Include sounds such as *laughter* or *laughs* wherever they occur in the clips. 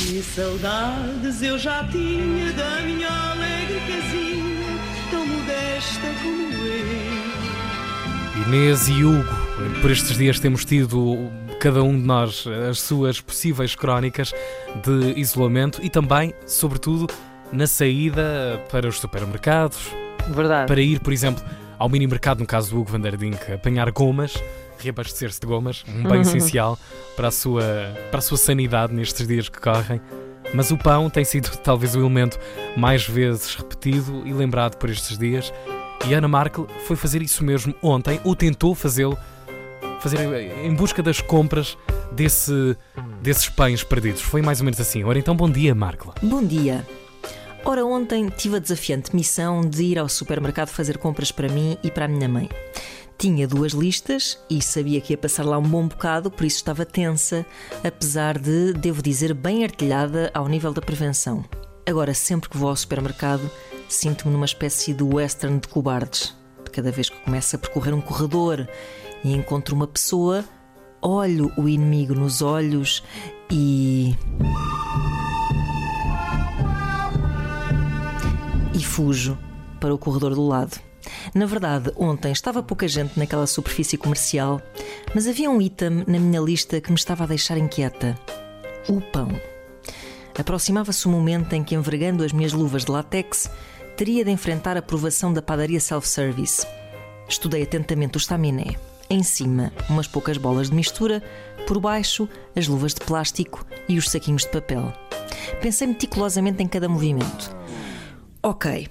Que saudades eu já tinha da minha alegre casinha, tão modesta como eu. Inês e Hugo, por estes dias temos tido cada um de nós as suas possíveis crónicas de isolamento e também, sobretudo, na saída para os supermercados. Verdade. Para ir, por exemplo, ao mini mercado, no caso do Hugo Vanderdink, apanhar gomas, reabastecer-se de gomas, um bem *laughs* essencial para a, sua, para a sua sanidade nestes dias que correm. Mas o pão tem sido *laughs* talvez o elemento mais vezes repetido e lembrado por estes dias. E Ana Markel foi fazer isso mesmo ontem, ou tentou fazê-lo, fazer em busca das compras desse, desses pães perdidos. Foi mais ou menos assim. Ora então, bom dia, Markel. Bom dia. Ora, ontem tive a desafiante missão de ir ao supermercado fazer compras para mim e para a minha mãe. Tinha duas listas e sabia que ia passar lá um bom bocado, por isso estava tensa, apesar de, devo dizer, bem artilhada ao nível da prevenção. Agora, sempre que vou ao supermercado, sinto-me numa espécie de western de cobardes. Cada vez que começo a percorrer um corredor e encontro uma pessoa, olho o inimigo nos olhos e. fujo para o corredor do lado. Na verdade, ontem estava pouca gente naquela superfície comercial, mas havia um item na minha lista que me estava a deixar inquieta: o pão. Aproximava-se o momento em que, envergando as minhas luvas de látex, teria de enfrentar a provação da padaria self-service. Estudei atentamente o estaminé. Em cima, umas poucas bolas de mistura, por baixo, as luvas de plástico e os saquinhos de papel. Pensei meticulosamente em cada movimento. Ok.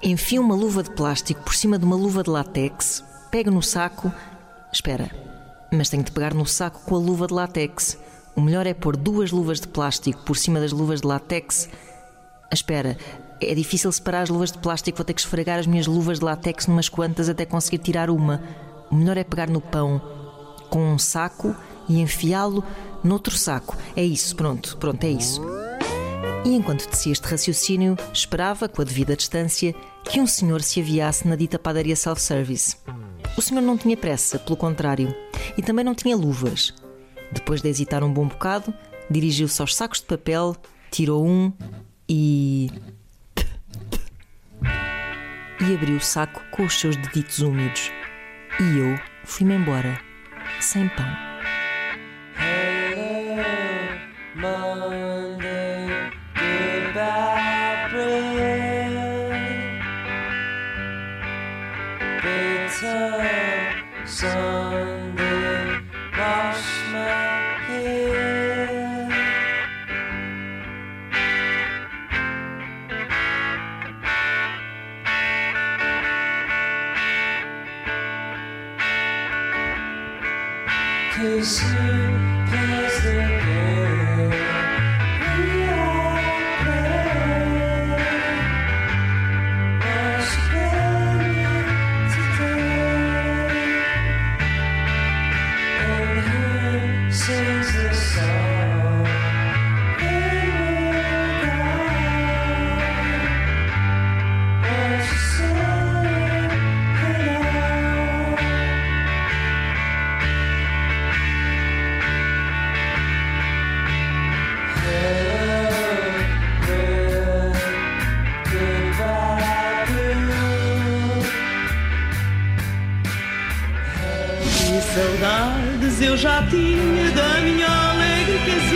Enfio uma luva de plástico por cima de uma luva de látex, pego no saco. Espera, mas tenho de pegar no saco com a luva de látex. O melhor é pôr duas luvas de plástico por cima das luvas de látex. Espera, é difícil separar as luvas de plástico, vou ter que esfregar as minhas luvas de látex numas quantas até conseguir tirar uma. O melhor é pegar no pão com um saco e enfiá-lo noutro saco. É isso, pronto, pronto, é isso. E enquanto tecia este raciocínio, esperava, com a devida distância, que um senhor se aviasse na dita padaria self-service. O senhor não tinha pressa, pelo contrário, e também não tinha luvas. Depois de hesitar um bom bocado, dirigiu-se aos sacos de papel, tirou um e. e abriu o saco com os seus deditos úmidos. E eu fui-me embora, sem pão. Sunday, wash my hair. Cause you the sun. Que saudades eu já tinha da minha alegre casinha,